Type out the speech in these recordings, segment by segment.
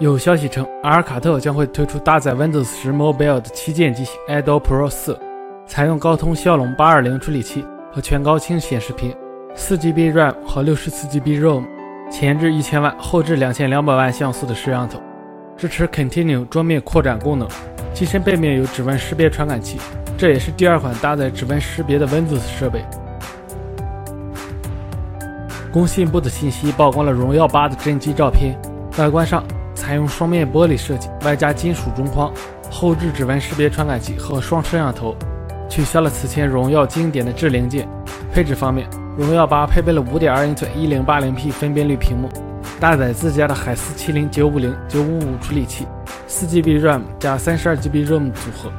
有消息称，阿尔卡特将会推出搭载 Windows 10 Mobile 的旗舰机型 Idol Pro 4，采用高通骁龙820处理器和全高清显示屏，4GB RAM 和 64GB ROM，前置1000万，后置2200万像素的摄像头，支持 Continue 桌面扩展功能，机身背面有指纹识别传感器，这也是第二款搭载指纹识别的 Windows 设备。工信部的信息曝光了荣耀8的真机照片，外观上。采用双面玻璃设计，外加金属中框，后置指纹识别传感器和双摄像头，取消了此前荣耀经典的智零件。配置方面，荣耀八配备了5.2英寸 1080p 分辨率屏幕，搭载自家的海思麒麟950、955处理器，4GB RAM 加 32GB ROM 组合，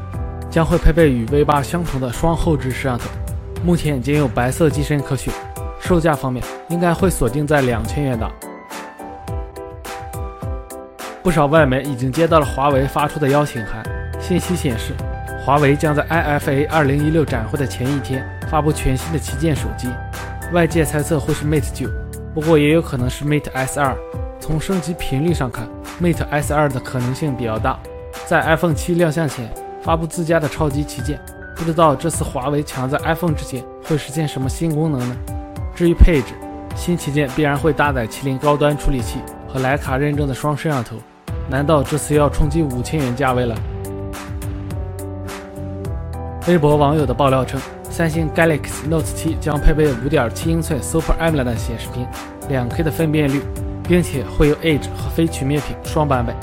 将会配备与 V 八相同的双后置摄像头。目前仅有白色机身可选，售价方面应该会锁定在两千元档。不少外媒已经接到了华为发出的邀请函。信息显示，华为将在 IFA 2016展会的前一天发布全新的旗舰手机，外界猜测会是 Mate 9，不过也有可能是 Mate S2。从升级频率上看，Mate S2 的可能性比较大。在 iPhone 7亮相前发布自家的超级旗舰，不知道这次华为抢在 iPhone 之前会实现什么新功能呢？至于配置，新旗舰必然会搭载麒麟高端处理器和徕卡认证的双摄像头。难道这次要冲击五千元价位了？微博网友的爆料称，三星 Galaxy Note 7将配备5.7英寸 Super AMOLED 显示屏，2K 的分辨率，并且会有 Edge 和非曲面屏双版本。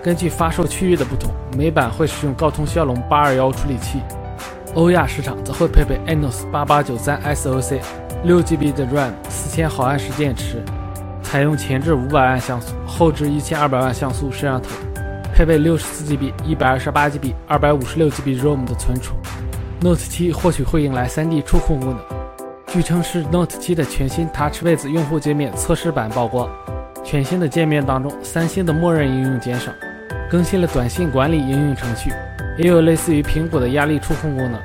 根据发售区域的不同，美版会使用高通骁龙821处理器，欧亚市场则会配备 a n o s 8893 SoC，6GB 的 RAM，四千毫安时电池。采用前置五百万像素、后置一千二百万像素摄像头，配备六十四 GB、一百二十八 GB、二百五十六 GB ROM 的存储。Note 7或许会迎来 3D 触控功能，据称是 Note 7的全新 TouchWiz 用户界面测试版曝光。全新的界面当中，三星的默认应用减少，更新了短信管理应用程序，也有类似于苹果的压力触控功能。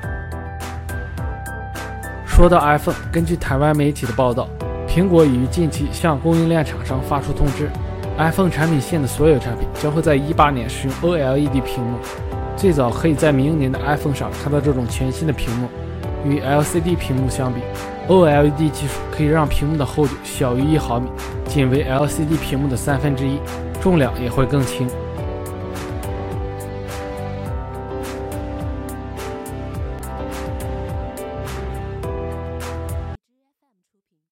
说到 iPhone，根据台湾媒体的报道。苹果已于近期向供应链厂商发出通知，iPhone 产品线的所有产品将会在一八年使用 OLED 屏幕，最早可以在明年的 iPhone 上看到这种全新的屏幕。与 LCD 屏幕相比，OLED 技术可以让屏幕的厚度小于一毫米，仅为 LCD 屏幕的三分之一，重量也会更轻。